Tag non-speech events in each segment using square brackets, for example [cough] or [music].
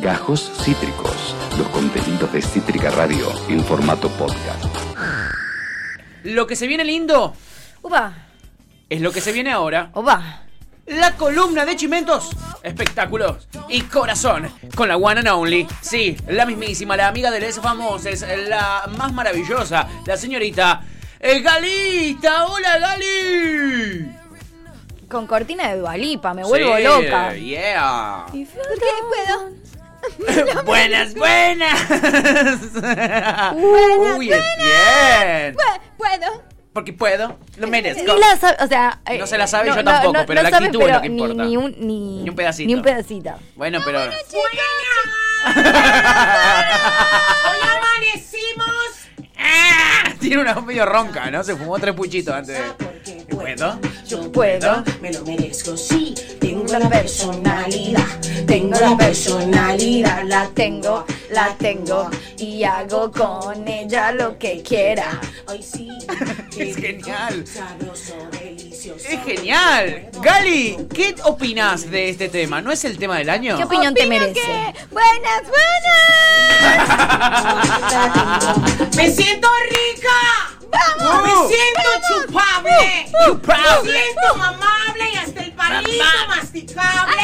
Gajos Cítricos, los contenidos de Cítrica Radio en formato podcast. Lo que se viene lindo Upa, es lo que se viene ahora. opa. La columna de Chimentos, espectáculos y corazón con la one and only. Sí, la mismísima, la amiga de Les Famosos, la más maravillosa, la señorita eh, Galita. ¡Hola, Gali! Con cortina de Dualipa, me vuelvo Sí, loca. Yeah. ¿Por qué puedo? [laughs] buenas, buenas. Buenas, Uy, bien. Puedo. Porque puedo, lo merezco. Ni la sabe, o sea, eh, No se la sabe, yo tampoco, pero la sabe, actitud es lo que ni- importa. Ni, un, ni, Ni un pedacito. Ni un pedacito. Bueno, pero. Hoy amanecimos. ¡Ah! Tiene una voz medio ronca, ¿no? Se fumó tres puchitos antes de. ¿Puedo? Yo Puedo. me lo merezco, sí. Tengo la personalidad, tengo la personalidad, la Tengo, la tengo y hago con ella lo que quiera. Hoy sí. [laughs] Es genial. Sabroso, delicioso. ¡Es genial! Gali, ¿qué opinas de este tema? ¿No es el tema del año? ¿Qué opinión te merece? Buenas, buenas. [laughs] Me siento rica. ¡Vamos! Me siento chupable. Chupable. Me siento mamable y hasta el palito Mamá. masticable.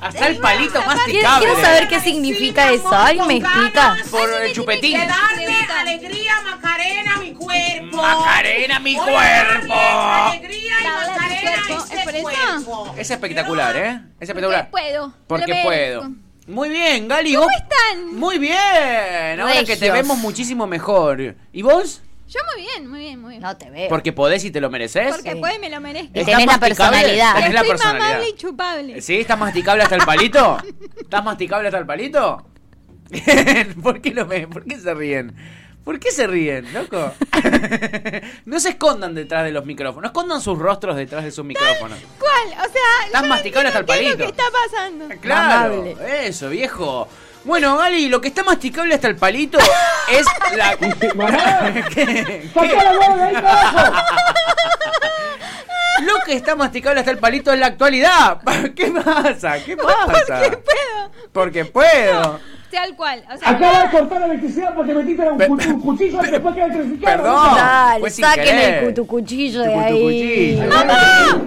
Hasta el palito Quiero, masticable. quiero saber qué significa Sí, eso. ¿Alguien me explica? Por el chupetín. Darle alegría, Macarena, a mi cuerpo. Macarena, mi cuerpo. Alegría y Macarena este cuerpo. Es espectacular, ¿eh? Es espectacular. Porque puedo. Porque puedo. Muy bien, Gali. ¿Cómo están? Muy bien. Ahora que te vemos muchísimo mejor. ¿Y vos? Yo muy bien, muy bien, muy bien. No te veo. Porque podés y te lo mereces. Porque puede y me lo merezco. Y ¿Estás tenés la personalidad. Tenés la personalidad. mamable y chupable. ¿Sí? ¿Estás masticable hasta el palito? ¿Estás masticable hasta el palito? [laughs] ¿Por qué, lo ven? ¿Por qué se ríen? ¿Por qué se ríen, loco? [laughs] no se escondan detrás de los micrófonos. No escondan sus rostros detrás de sus micrófonos. ¿Cuál? O sea, Estás masticable hasta el palito. ¿Qué es lo que está pasando? Claro, Mamable. eso, viejo. Bueno, Gali, lo que está masticable hasta el palito [laughs] es la... ¿Qué? ¿Qué? Lo que está masticable hasta el palito es la actualidad. [laughs] ¿Qué pasa? ¿Qué pasa? Porque puedo. Porque puedo. Tal cual. O sea, Acaba de cortar la electricidad porque metiste un, Pe- cu- un cuchillo y después queda electrificado. Perdón. Dale, fue sin saquen el cutucuchillo de Tu ahí. cutucuchillo.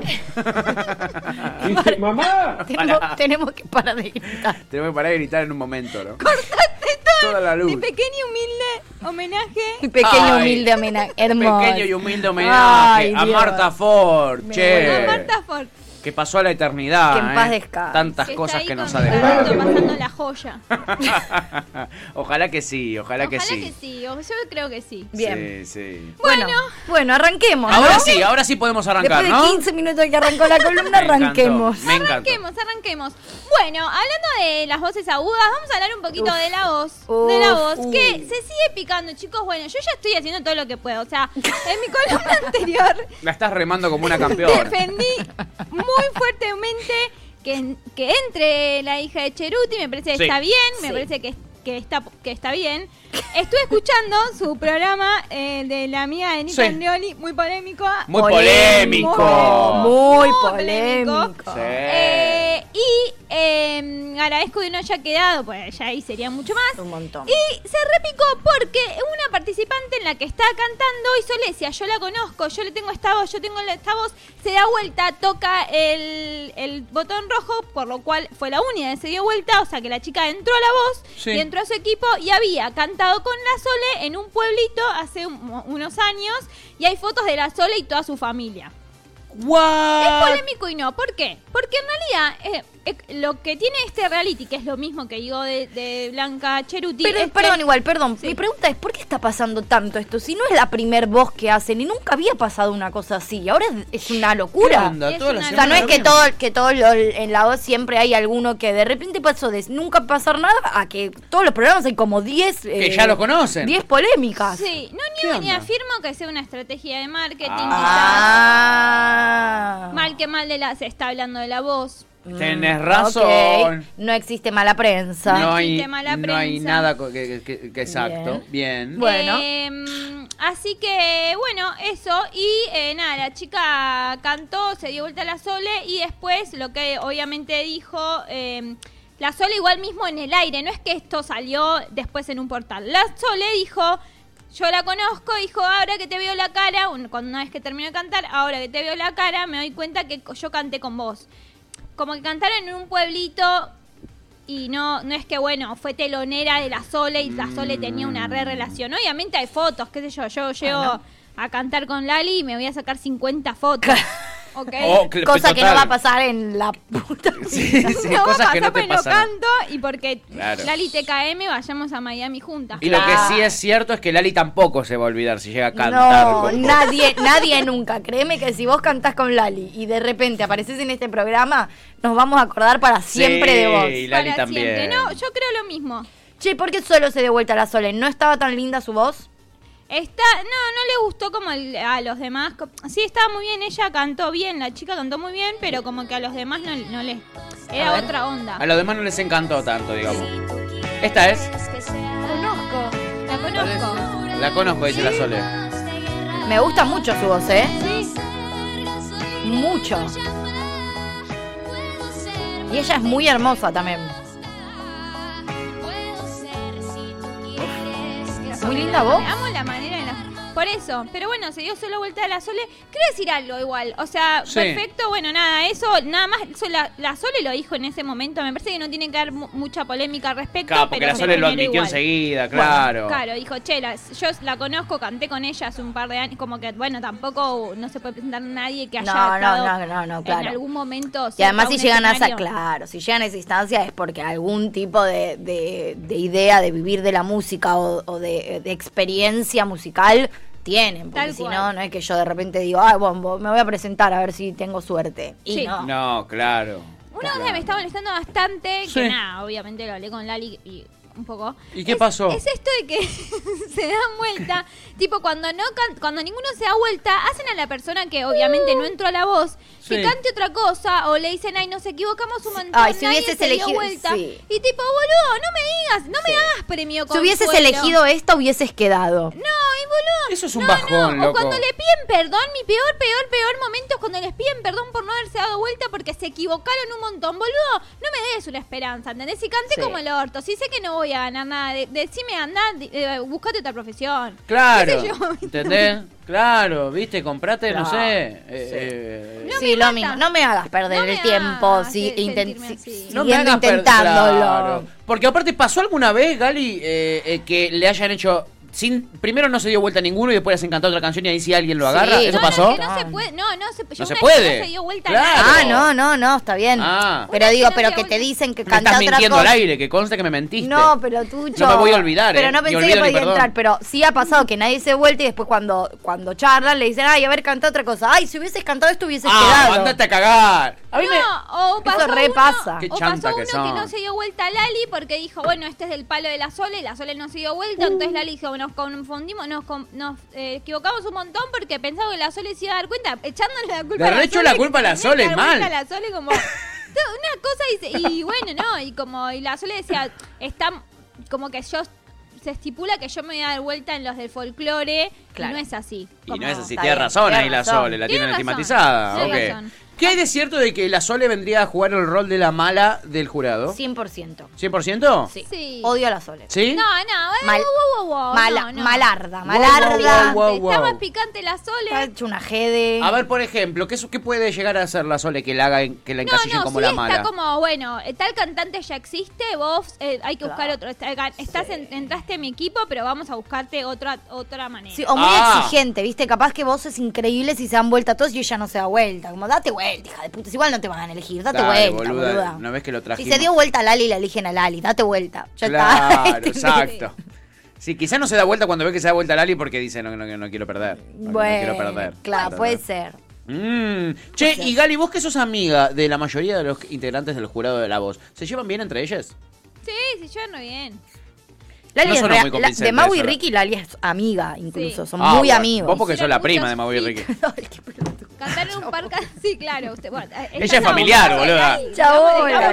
Dice, [laughs] mamá, Tenemos, tenemos que parar de gritar. Tengo que parar de gritar en un momento, ¿no? cortaste todo. Toda la luz. Mi pequeño y humilde homenaje. Mi pequeño Ay. humilde homenaje. Hermoso. Pequeño y humilde homenaje Ay, a. Marta Ford, che. A Marta Ford. Que pasó a la eternidad. Que en paz ¿eh? Tantas cosas que nos ha dejado. pasando la joya. [laughs] ojalá que sí, ojalá, que sí. que sí. Yo creo que sí. Bien. Sí, sí. Bueno, bueno, arranquemos. Ahora ¿no? sí, ahora sí podemos arrancar, Después de ¿no? 15 minutos que arrancó la [laughs] columna, Me encantó, arranquemos. Me. Arranquemos, arranquemos. Bueno, hablando de las voces agudas, vamos a hablar un poquito Uf. de la voz. Uf, de la voz, que se sigue picando, chicos. Bueno, yo ya estoy haciendo todo lo que puedo. O sea, en mi columna [laughs] anterior La estás remando como una campeona. defendí muy fuertemente que, que entre la hija de Cheruti, me parece que Sí. está bien, me Sí. parece que, que, está, que está bien. Estuve escuchando su programa eh, de la amiga de Nita Sí. Andreoli, muy polémico. Muy polémico. Muy Muy polémico. polémico. Sí. Eh, y eh, agradezco que no haya quedado, pues ya ahí sería mucho más. Un montón. Y se repicó porque una participante en la que está cantando hizo Lesia, yo la conozco, yo le tengo esta voz, yo tengo la- esta voz, se da vuelta, toca el, el botón rojo, por lo cual fue la única que se dio vuelta, o sea que la chica entró a la voz Sí. y entró a su equipo y había cantado con la Sole en un pueblito hace un- unos años y hay fotos de la Sole y toda su familia. Es What? polémico y no. ¿Por qué? Porque en realidad eh, lo que tiene este reality, que es lo mismo que digo de, de Blanca Cheruti. Pero, es que- perdón, igual, perdón. Sí. Mi pregunta es, ¿por qué está pasando tanto esto? Si no es la primer voz que hacen y nunca había pasado una cosa así. Ahora es, es una ¿Qué locura. onda? Es una O sea, no es que todo, que todo lo- en la voz siempre hay alguno que de repente pasó de nunca pasar nada a que todos los programas hay como 10... Que ya lo conocen. 10 polémicas. Sí, no ¿Qué niego ni onda? afirmo que sea una estrategia de marketing. Ah. Mal que mal de la, se está hablando de la voz. Tenés Mm, razón. No existe mala prensa. No hay, existe mala no hay prensa. nada que, que- que- exacto. Bien. Bueno. Eh, así que, bueno, eso. Y eh, nada, la chica cantó, se dio vuelta a la Sole y después lo que obviamente dijo, eh, La Sole igual mismo en el aire, no es que esto salió después en un portal. La Sole dijo, yo la conozco, dijo, ahora que te veo la cara, cuando una vez que terminó de cantar, ahora que te veo la cara, me doy cuenta que yo canté con vos. Como que cantaron en un pueblito y no, no es que, bueno, fue telonera de la Sole y la Sole tenía una re relación. Obviamente hay fotos, qué sé yo, yo llego a cantar con Lali y me voy a sacar 50 fotos. [laughs] ¿Ok? Oh, cl- Cosa que no va a pasar en la puta [laughs] Sí, vida. sí, no va a pasar que no te porque canto y porque Claro. Lali TKM vayamos a Miami juntas. Y lo que sí es cierto es que Lali tampoco se va a olvidar si llega a cantar. No, con- nadie, nadie nunca. Créeme que si vos cantás con Lali y de repente apareces en este programa, nos vamos a acordar para siempre Sí, de vos. y Lali Para también. siempre. No, yo creo lo mismo. Che, ¿por qué solo se dio vuelta la Sole? ¿No estaba tan linda su voz? Está, no, no le gustó como el- a los demás. Sí, estaba muy bien, ella cantó bien, la chica cantó muy bien, pero como que a los demás no, no les... Era ver. otra onda. A los demás no les encantó tanto, digamos. Esta es. Conozco, la conozco. La conozco, dice la Sole. Me gusta mucho su voz, ¿eh? Sí, Mucho. Y ella es muy hermosa también. Muy linda voz. Por eso, pero bueno, se dio solo vuelta de la Sole. Quiero decir algo igual, o sea, Sí. perfecto, bueno, nada, eso, nada más, eso la, la Sole lo dijo en ese momento, me parece que no tiene que haber mu- mucha polémica al respecto. Claro, porque pero la Sole lo admitió igual. enseguida, claro. Claro, dijo, che, la- yo la conozco, canté con ella hace un par de años, como que, bueno, tampoco no se puede presentar nadie que haya No, no, estado no, no, no, en claro. algún momento. Y además si a llegan a esa, claro, si llegan a esa instancia es porque algún tipo de, de- de idea de vivir de la música o, o de, de experiencia musical tienen. Porque Tal si cual. no, no es que yo de repente digo, ay, bueno, me voy a presentar a ver si tengo suerte. Y Sí. no. No, claro. Una cosa que me está molestando bastante, Sí. que nada, obviamente lo hablé con Lali y un poco. ¿Y qué es- pasó? Es esto de que [laughs] se dan vuelta, [laughs] tipo cuando no can- cuando ninguno se da vuelta, hacen a la persona que obviamente no entró a la voz, que cante otra cosa, o le dicen, ay, nos equivocamos un montón, Ay, si nadie hubieses se dio elegido- vuelta. sí. Y tipo, boludo, no me digas, no me hagas premio Si hubieses elegido esta, hubieses quedado. No, y boludo. Eso es un no, bajón, no. O loco. cuando le piden perdón, mi peor, peor, peor momento es cuando les piden perdón por no haberse dado vuelta porque se equivocaron un montón. Boludo, no me des una esperanza, ¿entendés? Si canté Sí. como el orto, si sé que no voy a ganar nada, de- decime, andá, de- eh, buscate otra profesión. Claro. ¿Qué sé yo? [laughs] ¿Entendés? Claro, viste, comprate, no sé. sí. eh, No sí, lo mismo. No me hagas perder No me el tiempo si, se- inten- sentirme si- así. No me hagas intentándolo. claro. Porque aparte, ¿pasó alguna vez, Gali, eh, eh, que le hayan hecho. Sin, primero no se dio vuelta ninguno y después les encantó otra canción y ahí sí alguien lo agarra? Sí. ¿Eso no, pasó? No, es que no se puede, no, no se, yo No se puede. que No se dio vuelta Claro. Ah, no, no, no, está bien. Ah. Pero digo, que pero que te dicen que Me canta estás otra mintiendo cosa. al aire, que conste que me mentiste. No, pero tú, No me voy a olvidar, Pero ¿eh? no pensé olvido que podía entrar, pero sí ha pasado que nadie se vuelta y después cuando, cuando charlan le dicen, ay, a ver, canta otra cosa. Ay, si hubieses cantado esto hubieses Ah, quedado. andate a cagar. A mí me. No, o pasó Eso re uno, pasa. Qué o pasó que uno son. que no se dio vuelta a Lali porque dijo, bueno, este es del palo de la Sole, y la Sole no se dio vuelta, Uh. entonces Lali dijo, nos confundimos, nos, con- nos eh, equivocamos un montón porque pensaba que la Sole se iba a dar cuenta, echándole la culpa Le a la Sole. la culpa a la Sole, mal. vuelta a la Sole como... Una cosa dice, y [laughs] bueno, no, y como, y la Sole decía, está como que yo... Se estipula que yo me voy a dar vuelta en los del folclore Claro. y no es así. Y no es así, tiene razón ahí la. Sole, la Tiene estigmatizada. tiene ok. razón. ¿Qué hay de cierto de que la Sole vendría a jugar el rol de la mala del jurado? 100%. ¿100%? Sí. Sí. Odio a la Sole. ¿Sí? No, no, eh, Mal- wow, wow, wow, Mala- no, no. Malarda, Wow, malarda. wow, wow, wow. Está más picante la Sole. Está hecho una jede. A ver, por ejemplo, ¿qué, es- qué puede llegar a hacer la Sole que la haga que la encasillen no, como sí la está mala? como, bueno, eh, tal cantante ya existe, vos eh, hay que buscar otro. está- Estás en- entraste en mi equipo, pero vamos a buscarte otra otra manera. Sí, o muy Ah. exigente, ¿viste? Capaz que vos es increíble si se dan vuelta todos y ella no se da vuelta. Como, date vuelta, hija de puta. Igual no te van a elegir, date Dale, vuelta, boluda, boluda. ¿no ves que lo Si trajimos? se dio vuelta a Lali, la eligen a Lali. Date vuelta. Ya Claro, [laughs] está. exacto. Sí, quizás no se da vuelta cuando ve que se da vuelta Lali porque dice no, no, no quiero perder. no, no Bueno, quiero perder. claro, puede ser. Mm. Che, y Gali, vos que sos amiga de la mayoría de los integrantes del jurado de la voz, ¿se llevan bien entre ellas? Sí, sí, yo no bien. Lali No es muy la- de Mau y. Ricky, Lali es amiga, incluso. Sí. Son Ah, muy bueno. amigos. Vos porque sos la prima de Mau y Ricky. [laughs] Ay, qué pelotudo. Cantar en un [laughs] parque, sí, claro. Usted, bueno, eh, Ella es familiar, boluda.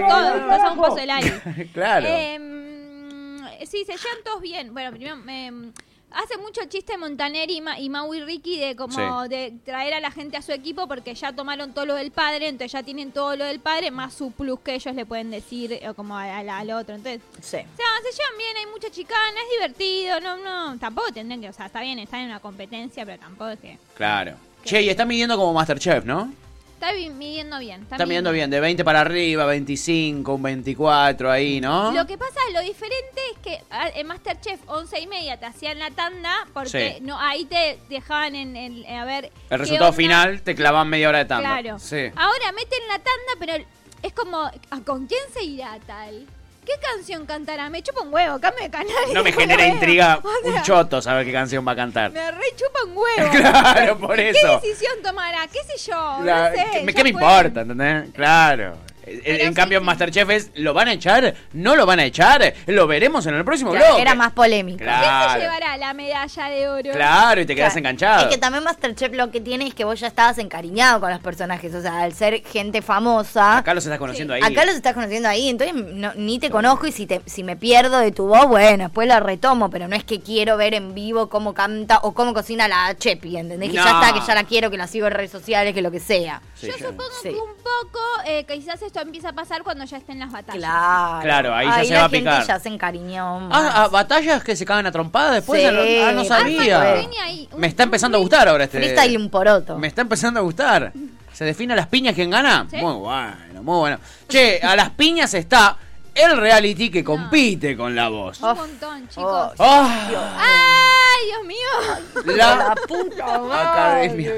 Todos, estás a un paso [laughs] claro. Em, sí, se llevan todos bien. Bueno, primero, em, hace mucho chiste Montaner y, Ma- y Maui Ricky de como Sí. de traer a la gente a su equipo porque ya tomaron todo lo del padre, entonces ya tienen todo lo del padre más su plus que ellos le pueden decir eh, como al otro. Entonces, Sí. o sea, se llevan bien, hay mucha chicana, es divertido, no, no, tampoco tendrían que, o sea, está bien, están en una competencia, pero tampoco es que Claro. Che, y están midiendo como Masterchef, ¿no? está midiendo bien. Está Están midiendo bien, de 20 para arriba, 25, un 24 ahí, ¿no? Lo que pasa, lo diferente es que en Masterchef 11 y media te hacían la tanda porque Sí. no ahí te dejaban en, en- a ver El resultado onda. final te clavan media hora de tanda. Claro. Sí. Ahora meten la tanda, pero es como ¿a ¿con quién se irá tal? ¿Qué canción cantará? Me chupa un huevo, cambio de canal. No me genera intriga O un choto saber qué canción va a cantar. Me re chupa un huevo. [laughs] Claro, por ¿Qué eso. decisión tomará? ¿Qué sé yo? La- no sé, ¿qué, me- qué me importa? ¿Entendés? Claro. En, Pero en sí, cambio, en sí. Masterchef es, ¿lo van a echar? ¿No lo van a echar? Lo veremos en el próximo Claro, era más polémico. ¿Quién se Claro. llevará la medalla de oro? Claro, y te quedas Claro. enganchado. Es que también Masterchef lo que tiene es que vos ya estabas encariñado con los personajes. O sea, al ser gente famosa, Acá los estás conociendo ahí. acá los estás conociendo ahí. Entonces no- ni te conozco y si, te, si me pierdo de tu voz, bueno, después la retomo. Pero no es que quiero ver en vivo cómo canta o cómo cocina la Chepi, ¿entendés? Que ya está, que ya la quiero, que la sigo en redes sociales, que lo que sea. Sí, Yo supongo Sí. que un poco, eh, quizás esto empieza a pasar cuando ya estén las batallas. Claro. Claro, ahí ya se la va a gente picar. ya se encariñó. más. Ah, ah, batallas que se cagan a trompadas después. Sí. Ah, no- ah, sabía. Fanny ahí, un- Me está un empezando a free- gustar ahora este. Freestyle un poroto. Me está empezando a gustar. ¿Se define a las piñas quién gana? Sí. Muy bueno, muy bueno. Che, a las piñas está el reality que compite con la voz. Un montón, chicos. Oh, Ah, ¡Ay, Dios mío! la, la puta Academia.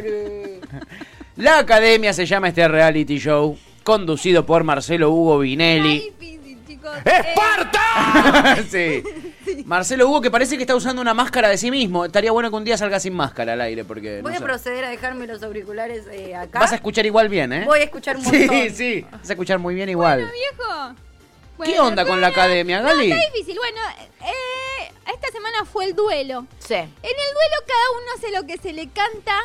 la academia se llama este reality show, conducido por Marcelo Hugo Vinelli. difícil, chicos. Eh, [laughs] sí. Marcelo Hugo que parece que está usando una máscara de sí mismo. Estaría bueno que un día salga sin máscara al aire porque... no Voy a sé. proceder a dejarme los auriculares eh, acá. Vas a escuchar igual bien, ¿eh? Voy a escuchar un Sí, montón. sí. Vas a escuchar muy bien igual. Bueno, viejo. ¿Qué Bueno, onda con la academia, No, Gali? está difícil. Bueno, eh, esta semana fue el duelo. Sí. En el duelo cada uno hace lo que se le canta.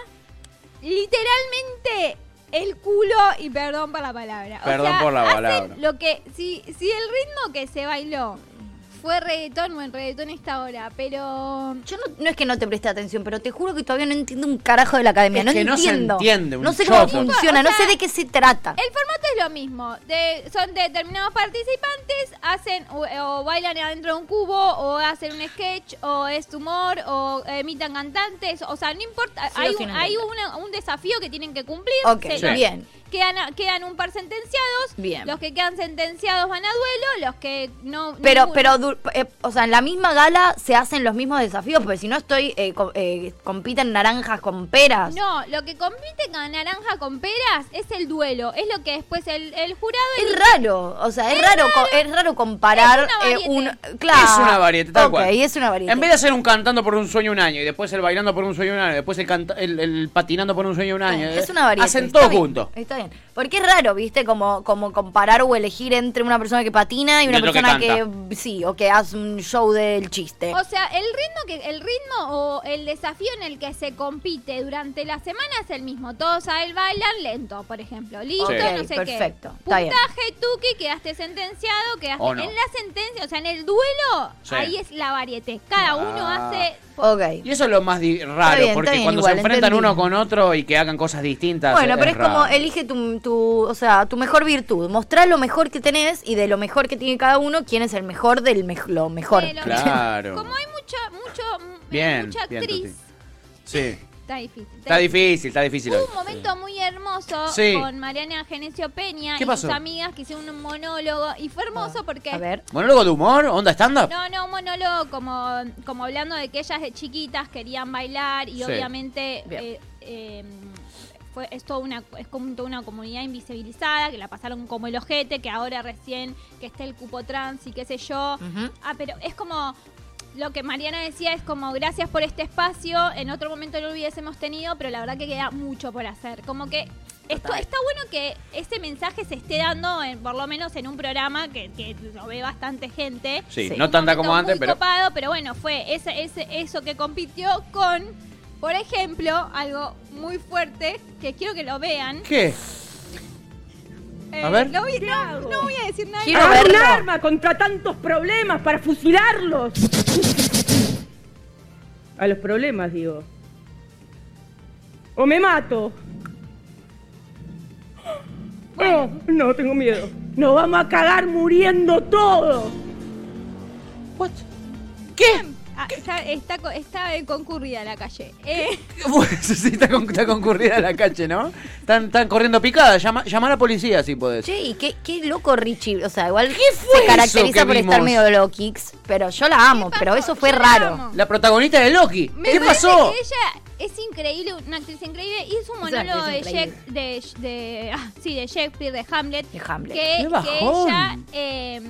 Literalmente el culo y perdón por la palabra. O Perdón sea, por la palabra. Lo que si si el ritmo que se bailó fue reggaetón, bueno, reggaetón esta hora, pero Yo no, no es que no te preste atención, pero te juro que todavía no entiendo un carajo de la academia. Es no que no se entiendo. entiende un no sé cómo choto. funciona, O no sé de qué se trata. El formato es lo mismo. De, son determinados participantes, hacen o, o bailan adentro de un cubo, o hacen un sketch, o es humor, o emitan cantantes. O sea, no importa. Sí hay un, hay una- un desafío que tienen que cumplir. Ok, Sí. bien. Quedan, quedan un par sentenciados. Bien. Los que quedan sentenciados van a duelo. Los que no. Pero, ninguno. pero, eh, o sea, en la misma gala se hacen los mismos desafíos, porque si no estoy, eh, co- eh, compiten naranjas con peras. No, lo que compite con naranja con peras es el duelo. Es lo que después el, el jurado. Es raro, o sea, es, raro, es raro comparar Es una eh, variete. un claro. Es una variante, tal Ok, cual. es una variante. En vez de hacer un cantando por un sueño un año y después el bailando por un sueño un año, después el, canta- el, el patinando por un sueño un año. Es una variante. Hacen todo junto. Está bien. Porque es raro, ¿viste? Como, como comparar o elegir entre una persona que patina y una que persona que, sí, o que hace un show del chiste. O sea, el ritmo que el ritmo o el desafío en el que se compite durante la semana es el mismo. Todos a él bailan lento, por ejemplo. Listo, Sí. no sé perfecto, qué. está bien. Puntaje, tuki, quedaste sentenciado, quedaste no. en la sentencia, o sea, en el duelo, Sí. ahí es la variete. Cada uno Ah. hace ok. Y eso es lo más raro, bien, porque bien, cuando igual, se enfrentan entendí. uno con otro y que hagan cosas distintas. Bueno, pero es como elige tu, tu, o sea, tu mejor virtud. Mostrá lo mejor que tenés y de lo mejor que tiene cada uno, quién es el mejor del mej- lo mejor. de lo Claro. Como hay mucha, mucho, Bien, mucha actriz. Sí. Está difícil. Está difícil, está difícil. Hubo hoy. un momento muy hermoso Sí. con Mariana Genesio Peña ¿Qué y pasó? sus amigas que hicieron un monólogo y fue hermoso porque A ver. ¿Monólogo de humor? ¿Onda stand-up? No, no, un monólogo como, como hablando de que ellas de chiquitas querían bailar y Sí. obviamente Bien. eh, eh, fue, es, toda una, es como toda una comunidad invisibilizada, que la pasaron como el ojete, que ahora recién que esté el cupo trans y qué sé yo. Ujú. Ah, pero es como... Lo que Mariana decía es como gracias por este espacio, en otro momento no lo hubiésemos tenido, pero la verdad que queda mucho por hacer. Como que esto, está bueno que ese mensaje se esté dando, en- por lo menos en un programa que, que lo ve bastante gente. Sí, Sí. no tanta como antes, muy pero. copado, pero bueno, fue ese, ese, eso que compitió con, por ejemplo, algo muy fuerte que quiero que lo vean. ¿Qué? Eh, A ver. voy- no, no voy a decir nada. Quiero Agarra un arma contra tantos problemas para fusilarlos. a los problemas, digo. O me mato. No, no, tengo miedo. Nos vamos a cagar muriendo todos. What? ¿Qué? Ah, está, está, está concurrida la calle. Eh, [laughs] Bueno, sí, está, con- está concurrida la calle, ¿no? Están, están corriendo picadas. Llama, llama a la policía si podés. Che, y qué, qué loco Richie. O sea, igual fue se caracteriza por estar medio loquix, pero yo la amo, ¿Qué pero eso fue Yo raro. La protagonista de Loki. me ¿Qué pasó? que ella es increíble, una actriz increíble. Hizo un Es una monólogo de, de, de- ah, sí, de Shakespeare, de Hamlet. De Hamlet. Que, ¡Qué que bajón! ella eh,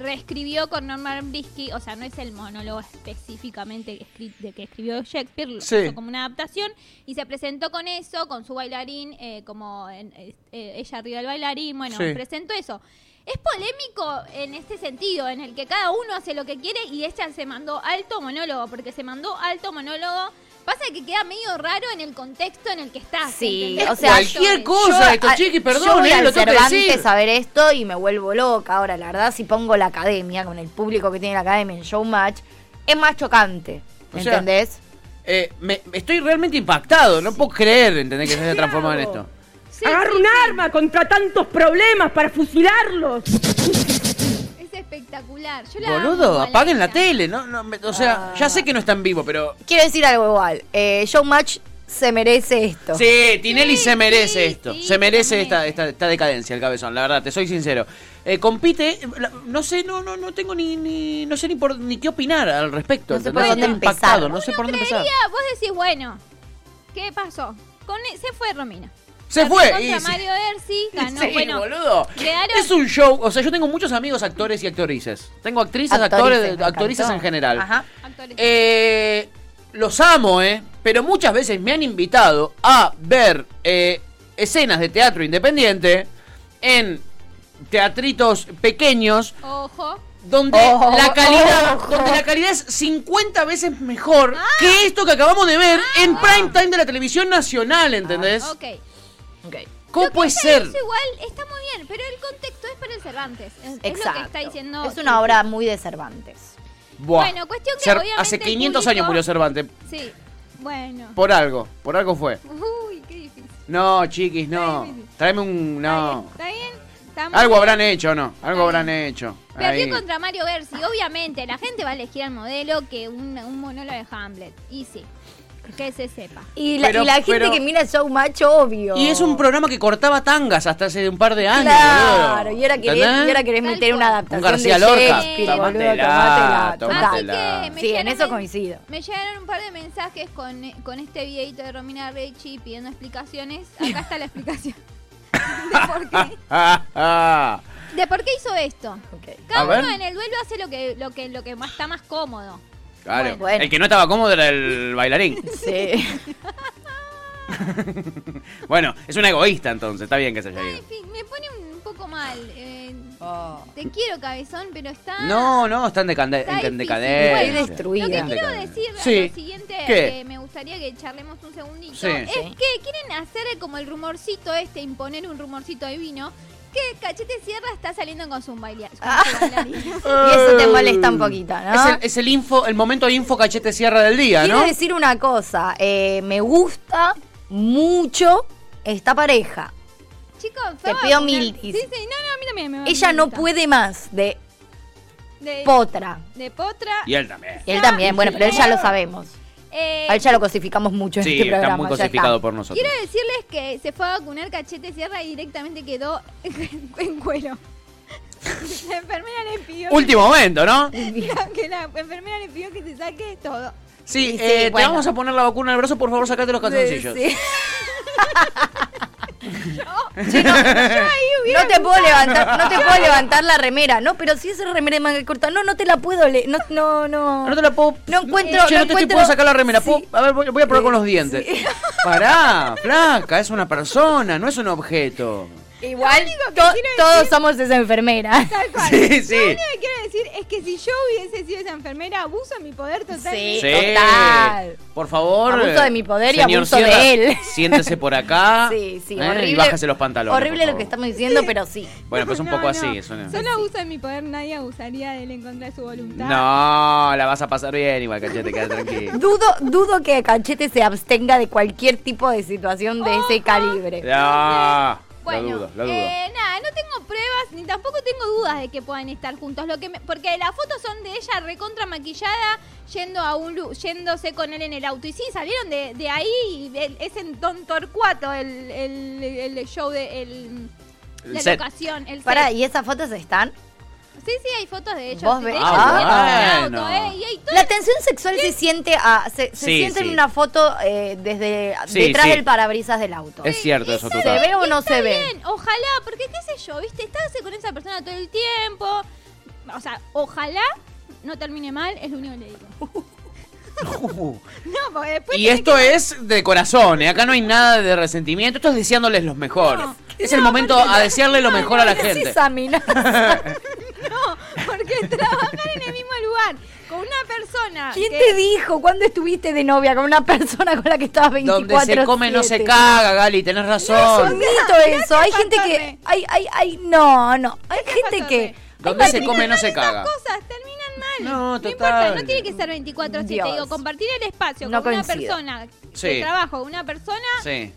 reescribió con Norman Brisky. O sea, no es el monólogo específicamente que, escri- de que escribió Shakespeare, lo Sí. hizo como una adaptación. Y se presentó con eso, con su bailarín, eh, como en- eh, eh, ella arriba del bailarín. Bueno, Sí. presentó eso. Es polémico en este sentido, en el que cada uno hace lo que quiere y ella se mandó alto monólogo, porque se mandó alto monólogo. Pasa que queda medio raro en el contexto en el que estás. Sí, ¿entendés? o sea, Cualquier cosa, Yo, esto, a- chiqui, perdón, yo voy eh, al lo tengo que Cervantes decir. a ver esto y me vuelvo loca. Ahora, la verdad, si pongo la academia con el público que tiene la academia en Showmatch, es más chocante. O sea, ¿Entendés? Eh, me, estoy realmente impactado. No puedo creer, ¿entendés? Que se haya transformado en esto. Sí, Agarra sí, un sí. arma contra tantos problemas para fusilarlos. Es espectacular. Yo la amo Boludo, igual a apaguen la tele. No, no, me- o sea, ya sé que no está en vivo, pero. Quiero decir algo igual. Eh, Showmatch se merece esto. Sí, Tinelli Sí, se merece sí, esto. sí, se merece esta, esta, esta decadencia, el cabezón, la verdad, te soy sincero. Eh, compite, la- no sé, no, no, no tengo ni, ni, no sé ni por ni qué opinar al respecto. No sé ¿entendés? por dónde empezar. impactado, no sé por dónde empezar. Creería, vos decís, bueno, ¿qué pasó? Con, e- se fue Romina. Se fue. Contra y. Mario Ersi, ganó. Sí, bueno, boludo. Es un show, o sea, yo tengo muchos amigos actores y actrices. Tengo actrices, Actorices, actores, actrices encantó. en general. Ajá. actores. Eh, los amo, ¿eh? Pero muchas veces me han invitado a ver eh, escenas de teatro independiente en teatritos pequeños Ojo. donde Ojo, la calidad ojo. donde la calidad es 50 veces mejor que esto que acabamos de ver en prime time de la televisión nacional, ¿entendés? Ok. Ok. ¿Cómo Lo puede ser? igual está muy bien, pero el contexto es para el Cervantes. Es, es lo que Exacto. está diciendo. Es una obra muy de Cervantes. Buah. Bueno, cuestión que Cer- obviamente hace el 500 público- años murió Cervantes Sí. Bueno. por algo, por algo fue. Uy, qué difícil. No, chiquis, no. Tráeme un no. Está bien. Está bien. Algo bien. habrán hecho, ¿no? Algo habrán hecho. Perdió contra Mario Bersi. Obviamente, la gente va a elegir al modelo que un, un monólogo de Hamlet. Y sí. Que se sepa. Y la, Pero- y la gente pero- que mira Showmatch, obvio. Y es un programa que cortaba tangas hasta hace un par de años. Claro, boludo. y ahora querés, y ahora querés Tal meter una adaptación Un García de Lorca. Tómatela, tómatela. Así que Sí, en eso coincido. Me llegaron un par de mensajes con, con este videito de Romina Rechi pidiendo explicaciones. Acá está la explicación. [laughs] de, por qué, [laughs] de por qué hizo esto. Ok. Cada uno en el duelo hace lo que, lo que, lo que más está más cómodo. Claro. Bueno. El que no estaba cómodo era el [laughs] bailarín. Sí. [laughs] bueno, es una egoísta entonces, está bien que se haya ido. Me pone un poco mal. eh, Oh. te quiero, cabezón, pero está. No, no, está en, decande- Está en decadencia. Bueno, destruida. Lo que quiero decir Sí. lo siguiente, ¿Qué? que me gustaría que charlemos un segundito, Sí. es Sí. que quieren hacer como el rumorcito este, imponer un rumorcito divino, que Cachete Sierra está saliendo con su, baila- con Ah. su. [laughs] [laughs] Y eso te molesta un poquito, ¿no? Es el, es el info, el momento info cachete sierra del día, Quiero ¿no? decir una cosa. eh, me gusta mucho esta pareja. Chicos, Te pido mil. Sí, sí, no, no, a mí también me Ella me no puede más de De, potra. de Potra. Y él también. Y él también, bueno, pero él ya lo sabemos. Eh, A él ya lo cosificamos mucho en Sí, este programa. está muy cosificado por nosotros. Quiero decirles que se fue a vacunar Cachete Sierra y directamente quedó en cuero. [laughs] La enfermera le pidió Último momento, ¿no? [laughs] que la enfermera le pidió que se saque todo. Sí, Sí, sí, eh, te bueno. vamos a poner la vacuna en el brazo, por favor, sacate los calzoncillos. Sí. [laughs] Yo ahí hubiera No te puedo levantar, no te puedo levantar la remera, no, pero si es remera de manga corta, no, no te la puedo le no, no, no. No te la puedo. No encuentro- Che, no no te encuentro- puedo sacar la remera. Sí. ¿Puedo- A ver, voy, voy a probar con los dientes. Pará, flaca, es una persona, no es un objeto. Igual único que to- quiero todos decir- somos esa enfermera. Tal cual. [laughs] Sí, sí. Lo único que quiero decir es que si yo hubiese sido esa enfermera, abuso de mi poder totalmente. Sí. Total. Por favor. Abuso de mi poder y abuso de él. [laughs] Siéntese por acá. [laughs] Sí, sí, ¿eh? horrible. Y bájese los pantalones. Horrible lo que estamos diciendo, pero sí. Bueno, pues un No, poco no. así. suena- Solo abuso de mi poder, nadie abusaría de él en contra de su voluntad. No, la vas a pasar bien igual, cachete, queda tranquilo. Dudo, dudo que Cachete se abstenga de cualquier tipo de situación de ese calibre. No, Bueno, eh, nada, no tengo pruebas ni tampoco tengo dudas de que puedan estar juntos. Lo que me- porque las fotos son de ella recontra maquillada yendo a un lu- yéndose con él en el auto. Y sí, salieron de, de ahí. y el- es en Don Torcuato el, el, el show de el, El la set. locación. El Para, set. ¿y esas fotos están? Sí, sí, hay fotos de ellos. ¿Vos de ves? ellos Ah, en el bueno. auto, eh, y hay todo- La tensión sexual se siente a, se, se Sí, siente sí. en una foto eh, desde Sí, detrás sí. del parabrisas del auto. Es cierto eso, ¿Se total. ve o no Está se ve? bien, ojalá, porque qué sé yo, ¿viste? Estarse con esa persona todo el tiempo. O sea, ojalá no termine mal, es lo único que le digo. [laughs] No, porque después. Y esto que- es de corazón, ¿eh? acá no hay nada de resentimiento, esto es deseándoles lo mejor. No, es no, el momento a desearle lo mejor a la ¿Qué gente. [laughs] No, porque trabajar en el mismo lugar con una persona. ¿Quién que- te dijo? ¿Cuándo estuviste de novia con una persona con la que estabas 24 Donde se come no se caga, Gali, tenés Es razón. un mito eso. Hay gente que. Hay, hay, hay. No, no. Hay gente que. Donde se come no se caga. cosas terminan mal. No, No total. importa, no tiene que ser 24 7 Dios. Digo, compartir el espacio No con una persona Sí. de trabajo, una persona Sí.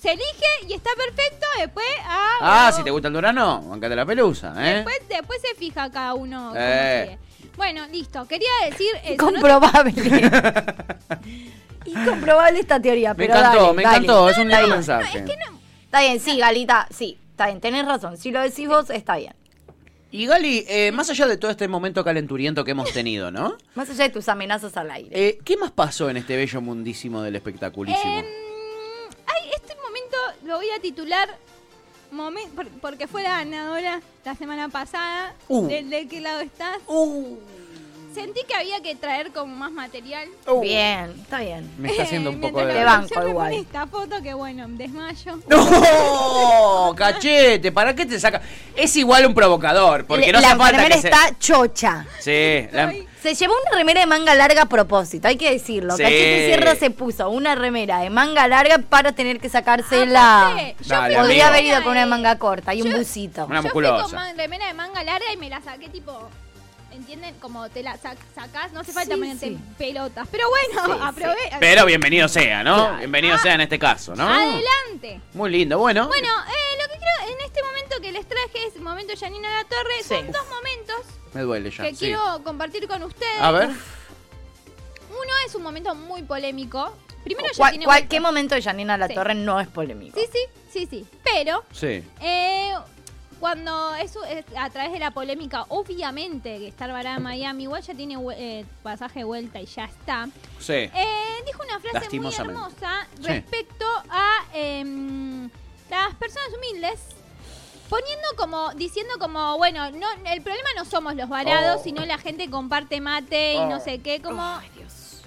se elige y está perfecto. Después, ah, Ah, bueno, si te gusta el Durano, bancate la pelusa, ¿eh? Después, después se fija cada uno. Eh. sigue. Bueno, listo. Quería decir eso. ¿no? Incomprobable. [laughs] [laughs] Incomprobable esta teoría, Me pero encantó, dale, me dale. encantó, es un lindo mensaje. Está bien, sí, Galita, sí. Está bien, tenés razón. Si lo decís vos, está bien. Y Gali, eh, más allá de todo este momento calenturiento que hemos tenido, ¿no? [laughs] Más allá de tus amenazas al aire. Eh, ¿Qué más pasó en este bello mundísimo del espectaculísimo? Em, ay, este momento lo voy a titular momen- porque fue la ganadora la semana pasada. Uh. ¿De, de qué lado estás? Sentí que había que traer como más material. Bien, está bien. Me está haciendo un [laughs] Eh, poco de... banco igual. esta foto que bueno, desmayo. [laughs] ¡No! ¡Cachete! ¿Para qué te saca? Es igual un provocador, porque Le- no la hace falta que se... está chocha. Sí, la- Se llevó una remera de manga larga a propósito, hay que decirlo. Sí. Cachete Sierra se puso una remera de manga larga para tener que sacársela. Aparte, yo Dale, Podría amigo. haber ido con una de manga corta y un busito. Una Yo fui con musculosa. remera de manga larga y me la saqué tipo. ¿Entienden? Como te la sac- sacás, no hace falta Sí, ponerte sí. pelotas. Pero bueno, Sí, [laughs] aprobé. Pero bienvenido sea, ¿no? Claro. Bienvenido Ah. sea en este caso, ¿no? Adelante. Muy lindo, bueno. Bueno, eh, lo que quiero en este momento que les traje es el momento Janina La Torre. Sí. Son dos momentos Me duele ya. que sí. quiero compartir con ustedes. A ver. Uno es un momento muy polémico. Primero ya ¿Cuál- tiene. ¿Qué momento de Janina La Sí. Torre no es polémico? Sí, sí, sí, sí. Pero Sí. Eh, cuando eso es a través de la polémica, obviamente que estar varada en Miami, igual ya tiene eh, pasaje de vuelta y ya está. Sí. Eh, dijo una frase muy hermosa Sí. respecto a em, las personas humildes. Poniendo como, diciendo como, bueno, no, el problema no somos los varados, Oh. sino la gente comparte mate y no sé qué, como... Ay, Dios.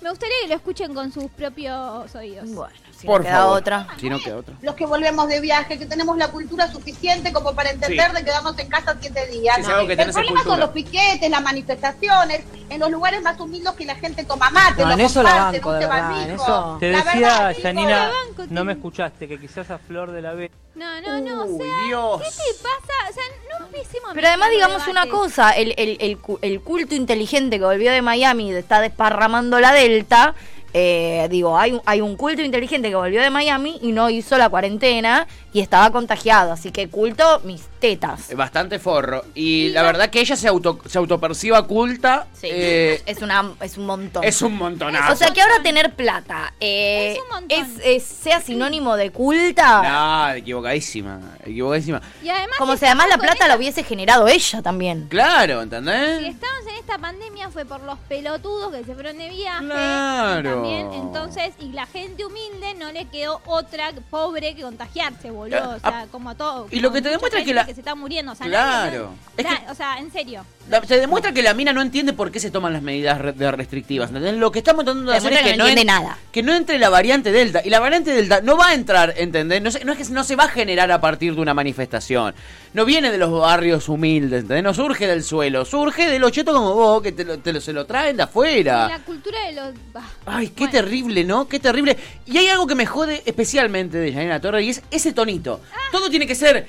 Me gustaría que lo escuchen con sus propios oídos. Bueno, si Por no queda favor. otra. Si no queda otra. los que volvemos de viaje, que tenemos la cultura suficiente como para entender Sí. de quedarnos en casa siete días. Sí, que el problema son los piquetes, las manifestaciones, en los lugares más humildes que la gente toma mate, No, en eso la banco, de verdad, en eso. Te La decía, verdad, Janina, banco, no me escuchaste, que quizás a Flor de la B. No, no, no, o Uy, sea, Dios. ¿qué te pasa? O sea, no empecemos Pero además digamos una cosa, el, el- el cu- el culto inteligente que volvió de Miami y está desparramando la Delta, eh, digo, hay, hay un culto inteligente que volvió de Miami y no hizo la cuarentena y estaba contagiado, así que culto mis tetas. Bastante forro. Y la verdad que ella se, auto, se autoperciba culta. Sí, eh, es, una, es un montón. es un montonazo. o sea que ahora tener plata eh, Es un montón. es- es- sea sinónimo de culta, No, equivocadísima. Equivocadísima. Y además, como si si además la plata la hubiese generado ella también. Claro, Si ¿entendés? estamos en esta esta pandemia fue por los pelotudos que se fueron de viaje. Claro. También, entonces, y la gente humilde no le quedó otra pobre que contagiarse, boludo. Claro. O sea, como a todo. Y lo que te demuestra es que la- se está muriendo. O sea, Claro. nadie- Es que- O sea, en serio. Se demuestra que la mina no entiende por qué se toman las medidas restrictivas. ¿entendés? Lo que estamos tratando de hacer es que, que no entiende en- nada. que no entre la variante Delta. Y la variante Delta no va a entrar, ¿entendés? No, se- no es que no se va a generar a partir de una manifestación. No viene de los barrios humildes, ¿entendés? No surge del suelo. Surge de los chetos como vos, que te lo, te lo- se lo traen de afuera. La cultura de los. bah, Ay, qué bueno. terrible, ¿no? Qué terrible. Y hay algo que me jode especialmente de Janina Torre y es ese tonito. Todo tiene que ser.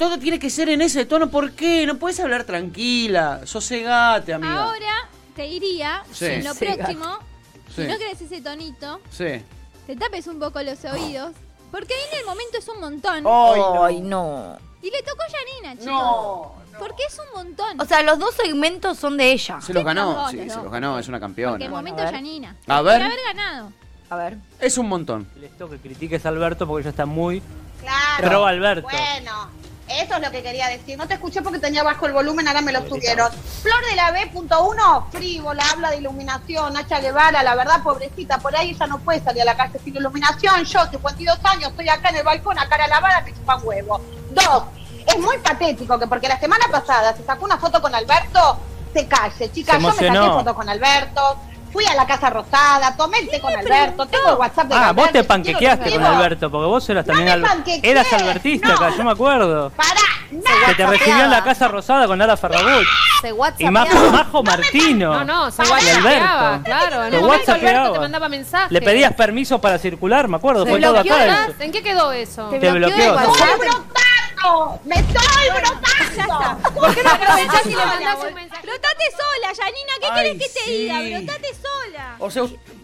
Todo tiene que ser en ese tono. ¿Por qué? No puedes hablar tranquila. Sosegate, amiga. Ahora te diría, Sí. en lo próximo, Sí. si no querés ese tonito, Sí. te tapes un poco los oídos. Porque ahí en el momento es un montón. Ay, no. Y le tocó a Yanina, chicos. Porque es un montón. O sea, los dos segmentos son de ella. Se los ganó. no, Sí, no, se no. los ganó. Es una Porque el campeona. momento ver. Yanina. A ver. Por haber ganado. A ver. Es un montón. Les toca que critiques a Alberto porque ella está muy Claro. pro Alberto. Bueno, eso es lo que quería decir. No te escuché porque tenía bajo el volumen, ahora me lo subieron. Flor de la B.1, frívola, habla de iluminación. Nacha Guevara, la verdad, pobrecita, por ahí ella no puede salir a la calle sin iluminación. Yo, 52 años, estoy acá en el balcón, a cara lavada, me chupan huevo. Dos, es muy patético que porque la semana pasada se sacó una foto con Alberto, se calle. Chicas, Se yo me saqué foto con Alberto. Fui a la Casa Rosada, tomé el té con Alberto, tengo el WhatsApp de Ah, Alberto. vos te panquequeaste te con. Alberto, porque vos eras No también me al- eras albertista no. acá, yo me acuerdo. Pará, Que te recibió en la Casa Rosada con Lara Ferragut. Se Y. Majo, Majo Martino. No, no, se Y whatsappeaba, Alberto. claro. En el momento. Alberto te mandaba mensajes. Le pedías permiso para circular, me acuerdo, ¿Se fue todo acá. ¿En qué quedó eso? Te Te bloqueó. ¡Me brotando! ¡Me estoy brotando! ¿Por qué no [laughs] aprovechás y le Sola, mandás un mensaje? Brotate sola, Yanina. ¿Qué Ay, querés que te sí. diga? Brotate sola. O sea,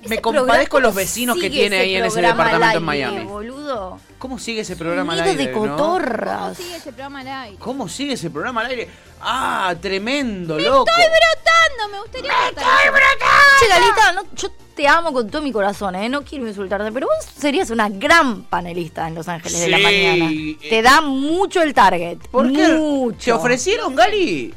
me compadezco los ¿cómo vecinos que tiene ahí en ese departamento en Miami. boludo. ¿Cómo sigue ese programa al aire? de no? ¿Cómo cotorras. sigue ese programa al aire? ¿Cómo sigue ese programa al aire? Ah, tremendo, loco. Estoy brotando, me gustaría brotar. Che, Galita, no, yo te amo con todo mi corazón, ¿eh? No quiero insultarte, pero vos serías una gran panelista en Los Ángeles de la Mañana. eh. Te da mucho el target. ¿Por qué? Mucho. ¿Te ofrecieron, Gali?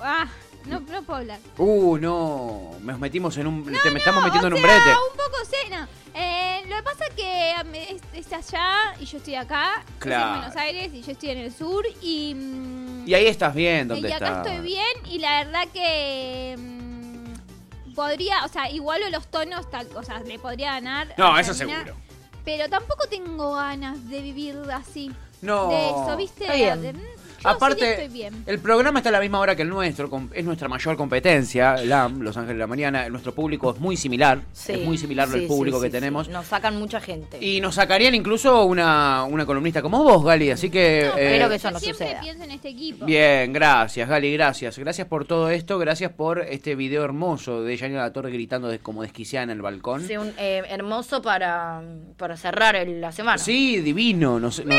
Ah, no, no puedo hablar. Uh, no. Nos metimos en un. te me estamos No, metiendo o en un sea, brete. un poco cena. Eh, lo que pasa es que am, es, es allá y yo estoy acá. Claro. en Buenos Aires y yo estoy en el sur y... mm, Y ahí estás bien, ¿dónde y acá estás? estoy bien y la verdad que... mm, podría, o sea, igualo los tonos, tal, o sea, le podría ganar. No, eso seguro. Pero tampoco tengo ganas de vivir así. No. De eso, ¿viste? Está bien. Sí Aparte, estoy bien. el programa está a la misma hora que el nuestro, es nuestra mayor competencia, LAM, Los Ángeles de la Mañana. Nuestro público es muy similar, Sí, es muy similar sí, al público sí, que sí, tenemos. sí. Nos sacan mucha gente. Y nos sacarían incluso una, una columnista como vos, Gali, así que... No, eh, espero que eso yo no siempre suceda. pienso en este equipo. Bien, gracias, Gali, gracias. Gracias por todo esto, gracias por este video hermoso de Yanina La Torre gritando de- como desquiciada en el balcón. Sí, un, eh, hermoso para, para cerrar el- la semana. Sí, divino. No sé, no-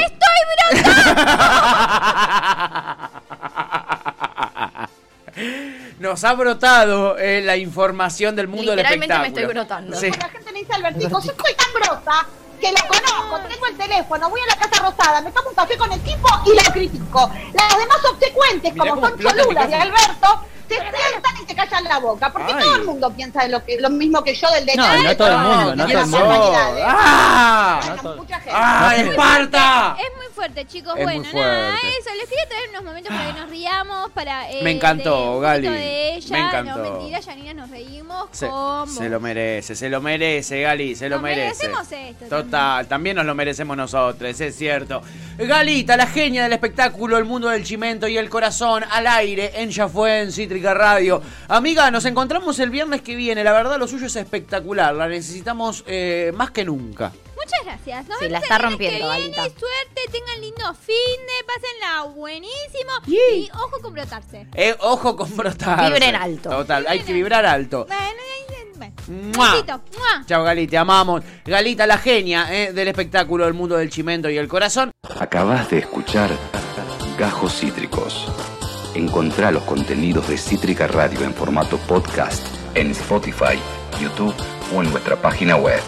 [laughs] [laughs] Nos ha brotado eh, la información del mundo del Literalmente me espectáculo. estoy brotando. Sí. La gente me dice Albertico, yo estoy tan brota que lo conozco, tengo el teléfono, voy a la Casa Rosada, me tomo un café con el tipo y la critico. Las demás obsecuentes, Mirá como son Cholulas y casa. Alberto, se sientan y se callan la boca, porque Ay. todo el mundo piensa de lo, que, lo mismo que yo del No, detalle. no todo el mundo, no de todo el mundo. ¡Ah! No todo- mucha gente. ¡Ah, Es muy Esparta! fuerte, Es muy fuerte, chicos. Es bueno, muy nada, fuerte. eso. Les quería traer unos momentos para que nos riamos, para... eh, Me encantó, de, un poquito Gali. Ella. Me encantó. No, mentira, Yanina, nos reímos Se, como... se lo merece, se lo merece, Gali, se lo Nos merece. merecemos esto Total, también nos lo merecemos nosotros, es cierto. Galita, la genia del espectáculo, el mundo del chimento y el corazón al aire en Ya fue en Cítrica Radio. Amiga, nos encontramos el viernes que viene. La verdad, lo suyo es espectacular. La necesitamos eh, más que nunca. Muchas gracias. Nos Sí, vemos la está rompiendo, que viene. Suerte, tengan lindo fin de, pásenla buenísimo. Y ojo con brotarse. Eh, ojo con brotar. Vibren alto. Total, hay que vibrar alto. Bueno. Chao, Gali, te amamos. Galita, la genia eh, del espectáculo, el mundo del chimento y el corazón. Acabas de escuchar Gajos Cítricos. Encontrá los contenidos de Cítrica Radio en formato podcast en Spotify, YouTube o en nuestra página web.